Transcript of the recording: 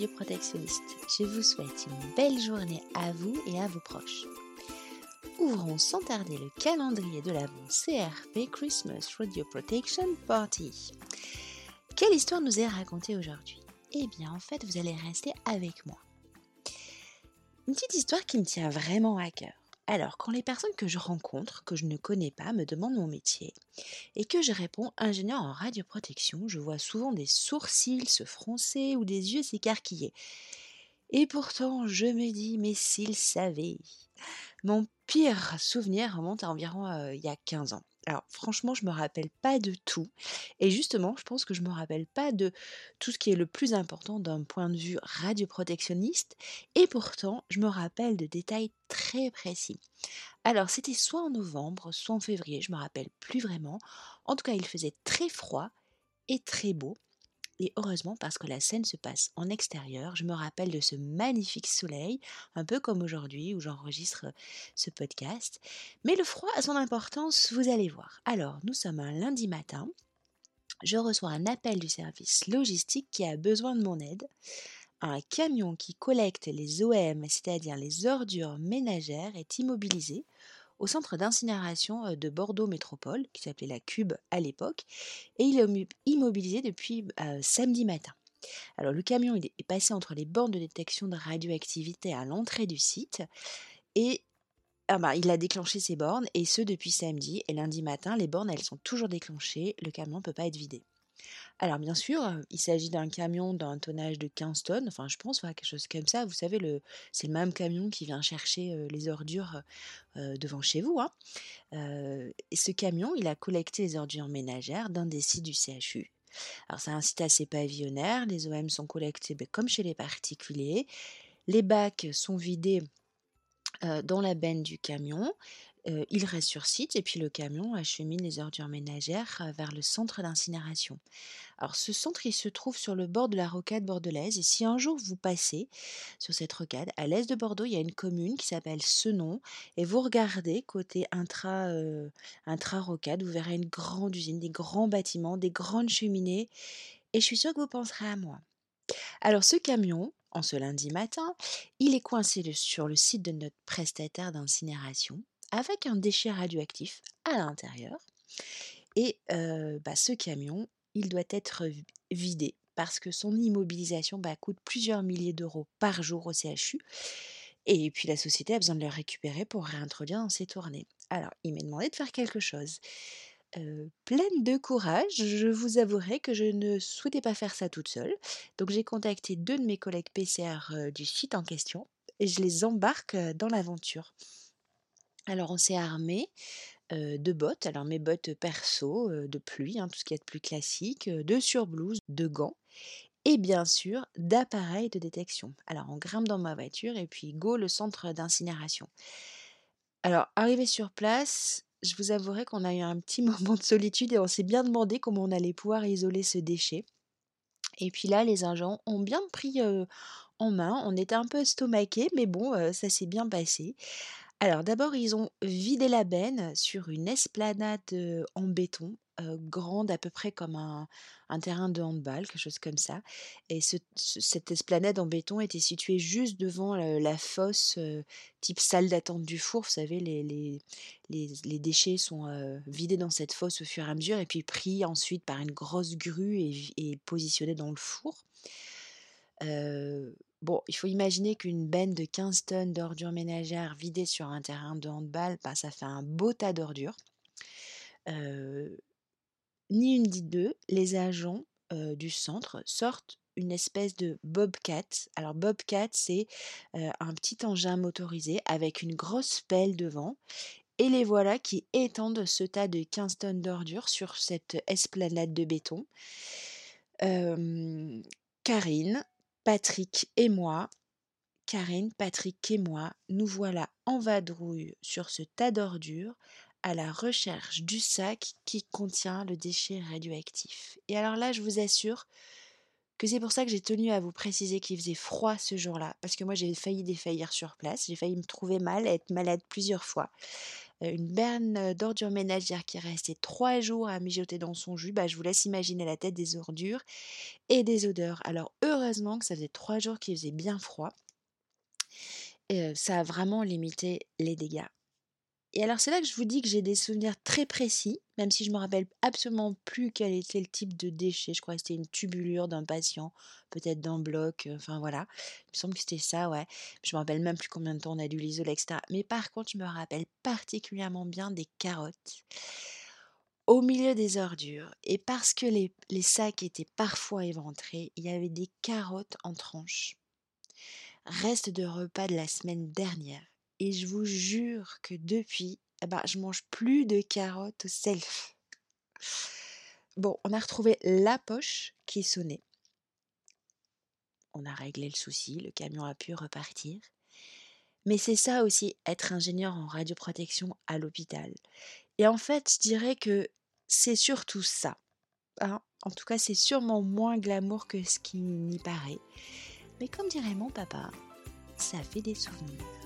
radioprotectionnistes. Je vous souhaite une belle journée à vous et à vos proches. Ouvrons sans tarder le calendrier de l'Avent CRP Christmas Radio Protection Party. Quelle histoire nous est racontée aujourd'hui? Eh bien, en fait, vous allez rester avec moi. Une petite histoire qui me tient vraiment à cœur. Alors, quand les personnes que je rencontre, que je ne connais pas, me demandent mon métier et que je réponds ingénieur en radioprotection, je vois souvent des sourcils se froncer ou des yeux s'écarquiller. Et pourtant, je me dis, mais s'ils savaient. Mon pire souvenir remonte à environ il y a 15 ans. Alors franchement, je me rappelle pas de tout. Et justement, je pense que je me rappelle pas de tout ce qui est le plus important d'un point de vue radioprotectionniste. Et pourtant, je me rappelle de détails très précis. Alors, c'était soit en novembre, soit en février, je me rappelle plus vraiment. En tout cas, il faisait très froid et très beau. Et heureusement, parce que la scène se passe en extérieur, je me rappelle de ce magnifique soleil, un peu comme aujourd'hui où j'enregistre ce podcast. Mais le froid a son importance, vous allez voir. Alors, nous sommes un lundi matin. Je reçois un appel du service logistique qui a besoin de mon aide. Un camion qui collecte les OM, c'est-à-dire les ordures ménagères, est immobilisé au centre d'incinération de Bordeaux Métropole, qui s'appelait la Cube à l'époque, et il est immobilisé depuis samedi matin. Alors le camion est passé entre les bornes de détection de radioactivité à l'entrée du site et ah bah, il a déclenché ses bornes et ce depuis samedi et lundi matin les bornes elles sont toujours déclenchées, le camion ne peut pas être vidé. Alors bien sûr, il s'agit d'un camion d'un tonnage de 15 tonnes, enfin je pense, quelque chose comme ça. Vous savez, le, c'est le même camion qui vient chercher les ordures devant chez vous. Hein. et ce camion, il a collecté les ordures ménagères d'un des sites du CHU. Alors c'est un site assez pavillonnaire, les OM sont collectés ben, comme chez les particuliers. Les bacs sont vidés dans la benne du camion il reste sur site et puis le camion achemine les ordures ménagères vers le centre d'incinération. Alors ce centre, il se trouve sur le bord de la rocade bordelaise et si un jour vous passez sur cette rocade, à l'est de Bordeaux, il y a une commune qui s'appelle Senon et vous regardez côté intra, intra-rocade, vous verrez une grande usine, des grands bâtiments, des grandes cheminées et je suis sûre que vous penserez à moi. Alors ce camion, en ce lundi matin, il est coincé sur le site de notre prestataire d'incinération avec un déchet radioactif à l'intérieur. Et bah, ce camion, il doit être vidé parce que son immobilisation bah, coûte plusieurs milliers d'euros par jour au CHU. Et puis la société a besoin de le récupérer pour réintroduire dans ses tournées. Alors, il m'a demandé de faire quelque chose. pleine de courage, je vous avouerai que je ne souhaitais pas faire ça toute seule. Donc j'ai contacté deux de mes collègues PCR du site en question et je les embarque dans l'aventure. Alors on s'est armé de bottes, alors mes bottes perso, de pluie, hein, tout ce qui est de plus classique, de surblouses, de gants et bien sûr d'appareils de détection. Alors on grimpe dans ma voiture et puis go le centre d'incinération. Alors arrivé sur place, je vous avouerai qu'on a eu un petit moment de solitude et on s'est bien demandé comment on allait pouvoir isoler ce déchet. Et puis là, les agents ont bien pris en main. On était un peu estomaqués, mais bon, ça s'est bien passé. Alors d'abord, ils ont vidé la benne sur une esplanade, en béton, grande à peu près comme un terrain de handball, quelque chose comme ça et cette esplanade en béton était située juste devant, la fosse, type salle d'attente du four. Vous savez, les les déchets sont, vidés dans cette fosse au fur et à mesure et puis pris ensuite par une grosse grue et positionnés dans le four. Bon, il faut imaginer qu'une benne de 15 tonnes d'ordures ménagères vidée sur un terrain de handball, bah, ça fait un beau tas d'ordures. ni une ni deux, les agents du centre sortent une espèce de bobcat. Alors bobcat, c'est un petit engin motorisé avec une grosse pelle devant. Et les voilà qui étendent ce tas de 15 tonnes d'ordures sur cette esplanade de béton. Karine, Patrick et moi, Karine, Patrick et moi, nous voilà en vadrouille sur ce tas d'ordures à la recherche du sac qui contient le déchet radioactif. Et alors là, je vous assure que c'est pour ça que j'ai tenu à vous préciser qu'il faisait froid ce jour-là, parce que moi j'ai failli défaillir sur place, j'ai failli me trouver mal, être malade plusieurs fois. Une berne d'ordures ménagères qui restait trois jours à mijoter dans son jus, bah, je vous laisse imaginer la tête des ordures et des odeurs. Alors heureusement que ça faisait trois jours qu'il faisait bien froid. Et ça a vraiment limité les dégâts. Et alors c'est là que je vous dis que j'ai des souvenirs très précis, même si je me rappelle absolument plus quel était le type de déchet. Je crois que c'était une tubulure d'un patient, peut-être d'un bloc, enfin voilà. Il me semble que c'était ça, ouais. Je me rappelle même plus combien de temps on a dû l'isoler, etc. Mais par contre, je me rappelle particulièrement bien des carottes au milieu des ordures. Et parce que les sacs étaient parfois éventrés, il y avait des carottes en tranches. Reste de repas de la semaine dernière et je vous jure que depuis, eh ben, je mange plus de carottes self. Bon, on a retrouvé la poche qui sonnait. On a réglé le souci, le camion a pu repartir. Mais c'est ça aussi, être ingénieur en radioprotection à l'hôpital. Et en fait, je dirais que c'est surtout ça. Hein. en tout cas, c'est sûrement moins glamour que ce qui n'y paraît. Mais comme dirait mon papa, ça fait des souvenirs.